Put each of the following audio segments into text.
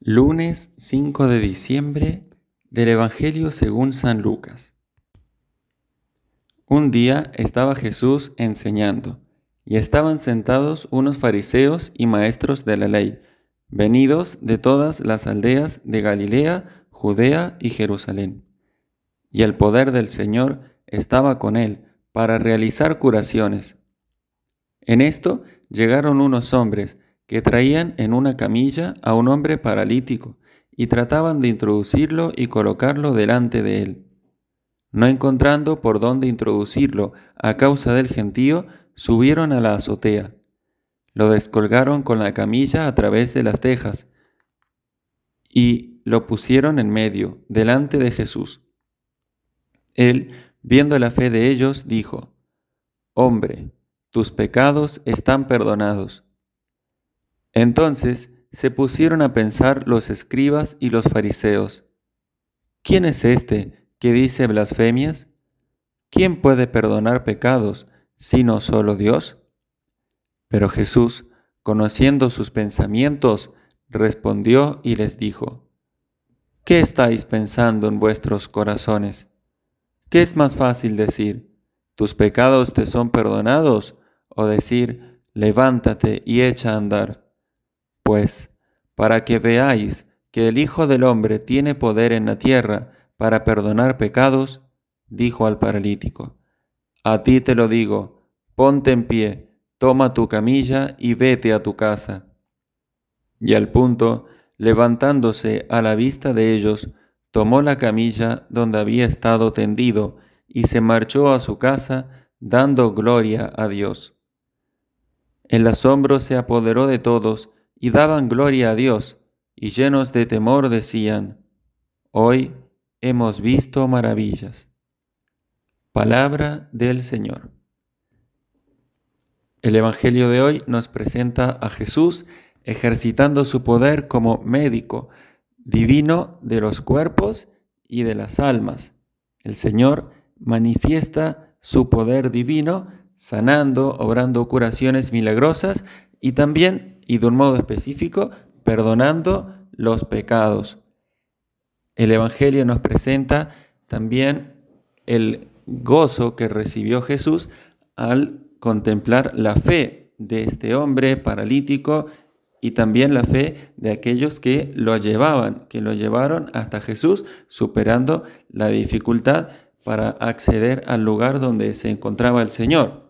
Lunes 5 de diciembre del Evangelio según San Lucas. Un día estaba Jesús enseñando, y estaban sentados unos fariseos y maestros de la ley, venidos de todas las aldeas de Galilea, Judea y Jerusalén. Y el poder del Señor estaba con él para realizar curaciones. En esto llegaron unos hombres, que traían en una camilla a un hombre paralítico y trataban de introducirlo y colocarlo delante de él. No encontrando por dónde introducirlo a causa del gentío, subieron a la azotea. Lo descolgaron con la camilla a través de las tejas y lo pusieron en medio, delante de Jesús. Él, viendo la fe de ellos, dijo, Hombre, tus pecados están perdonados. Entonces se pusieron a pensar los escribas y los fariseos, ¿quién es este que dice blasfemias? ¿Quién puede perdonar pecados sino solo Dios? Pero Jesús, conociendo sus pensamientos, respondió y les dijo, ¿qué estáis pensando en vuestros corazones? ¿Qué es más fácil decir, tus pecados te son perdonados, o decir, levántate y echa a andar? Pues, para que veáis que el Hijo del Hombre tiene poder en la tierra para perdonar pecados, dijo al paralítico, A ti te lo digo, ponte en pie, toma tu camilla y vete a tu casa. Y al punto, levantándose a la vista de ellos, tomó la camilla donde había estado tendido y se marchó a su casa dando gloria a Dios. El asombro se apoderó de todos y daban gloria a Dios, y llenos de temor decían, Hoy hemos visto maravillas. Palabra del Señor. El Evangelio de hoy nos presenta a Jesús ejercitando su poder como médico divino de los cuerpos y de las almas. El Señor manifiesta su poder divino sanando, obrando curaciones milagrosas y también y de un modo específico, perdonando los pecados. El Evangelio nos presenta también el gozo que recibió Jesús al contemplar la fe de este hombre paralítico y también la fe de aquellos que lo llevaban, que lo llevaron hasta Jesús, superando la dificultad para acceder al lugar donde se encontraba el Señor.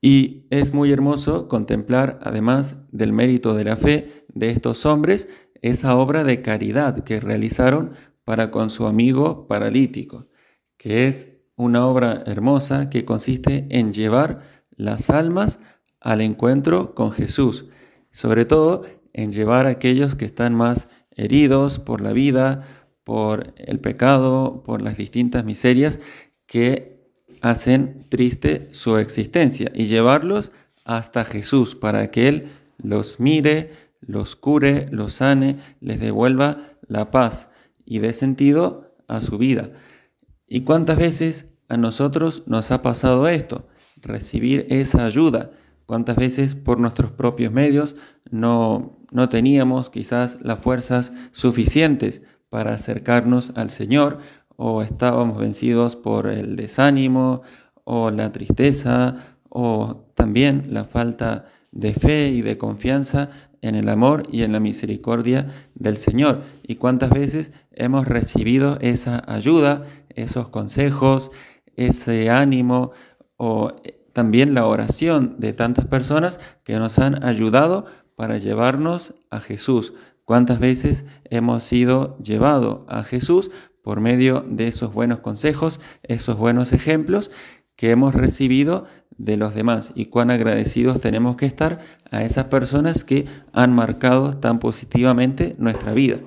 Y es muy hermoso contemplar, además del mérito de la fe de estos hombres, esa obra de caridad que realizaron para con su amigo paralítico, que es una obra hermosa que consiste en llevar las almas al encuentro con Jesús, sobre todo en llevar a aquellos que están más heridos por la vida, por el pecado, por las distintas miserias que hacen triste su existencia y llevarlos hasta Jesús para que Él los mire, los cure, los sane, les devuelva la paz y dé sentido a su vida. ¿Y cuántas veces a nosotros nos ha pasado esto? Recibir esa ayuda. ¿Cuántas veces por nuestros propios medios no, no teníamos quizás las fuerzas suficientes para acercarnos al Señor o estábamos vencidos por el desánimo o la tristeza o también la falta de fe y de confianza en el amor y en la misericordia del Señor. Y cuántas veces hemos recibido esa ayuda, esos consejos, ese ánimo o también la oración de tantas personas que nos han ayudado para llevarnos a Jesús. ¿Cuántas veces hemos sido llevados a Jesús por medio de esos buenos consejos, esos buenos ejemplos que hemos recibido de los demás y cuán agradecidos tenemos que estar a esas personas que han marcado tan positivamente nuestra vida.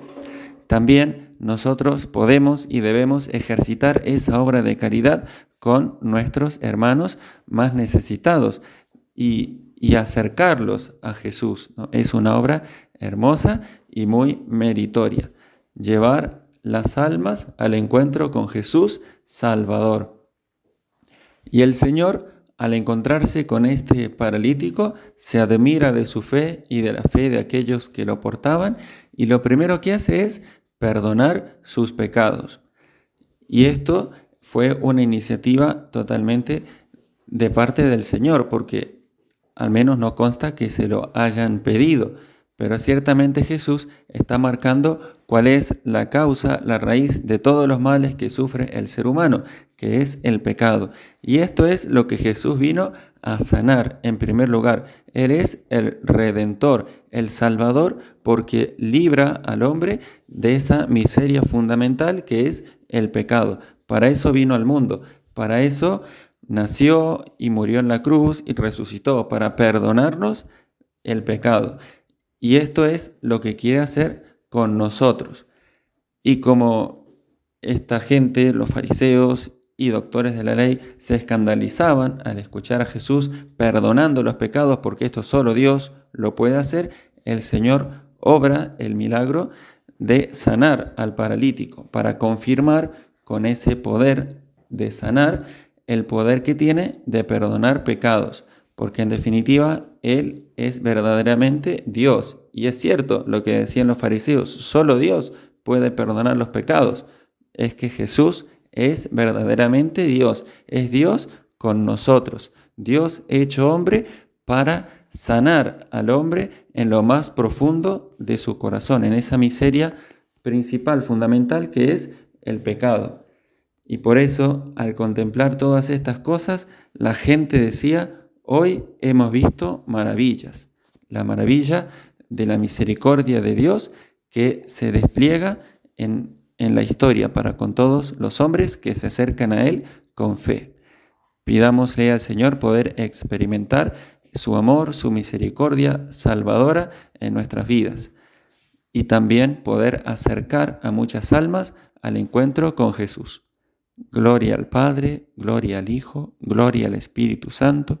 También nosotros podemos y debemos ejercitar esa obra de caridad con nuestros hermanos más necesitados y, acercarlos a Jesús. Es una obra hermosa y muy meritoria. Llevar las almas al encuentro con Jesús Salvador. Y el Señor al encontrarse con este paralítico, se admira de su fe y de la fe de aquellos que lo portaban y lo primero que hace es perdonar sus pecados. Y esto fue una iniciativa totalmente de parte del Señor, porque al menos no consta que se lo hayan pedido, pero ciertamente Jesús está marcando cuál es la causa, la raíz de todos los males que sufre el ser humano, que es el pecado. Y esto es lo que Jesús vino a sanar en primer lugar. Él es el redentor, el salvador, porque libra al hombre de esa miseria fundamental que es el pecado. Para eso vino al mundo, para eso nació y murió en la cruz y resucitó, para perdonarnos el pecado. Y esto es lo que quiere hacer con nosotros. Y como esta gente, los fariseos y doctores de la ley, se escandalizaban al escuchar a Jesús perdonando los pecados porque esto solo Dios lo puede hacer, el Señor obra el milagro de sanar al paralítico para confirmar con ese poder de sanar el poder que tiene de perdonar pecados porque en definitiva Él es verdaderamente Dios. Y es cierto lo que decían los fariseos, solo Dios puede perdonar los pecados. Es que Jesús es verdaderamente Dios, es Dios con nosotros, Dios hecho hombre para sanar al hombre en lo más profundo de su corazón, en esa miseria principal, fundamental, que es el pecado. Y por eso, al contemplar todas estas cosas, la gente decía, Hoy hemos visto maravillas, la maravilla de la misericordia de Dios que se despliega en, en, la historia para con todos los hombres que se acercan a Él con fe. Pidámosle al Señor poder experimentar su amor, su misericordia salvadora en nuestras vidas y también poder acercar a muchas almas al encuentro con Jesús. Gloria al Padre, gloria al Hijo, gloria al Espíritu Santo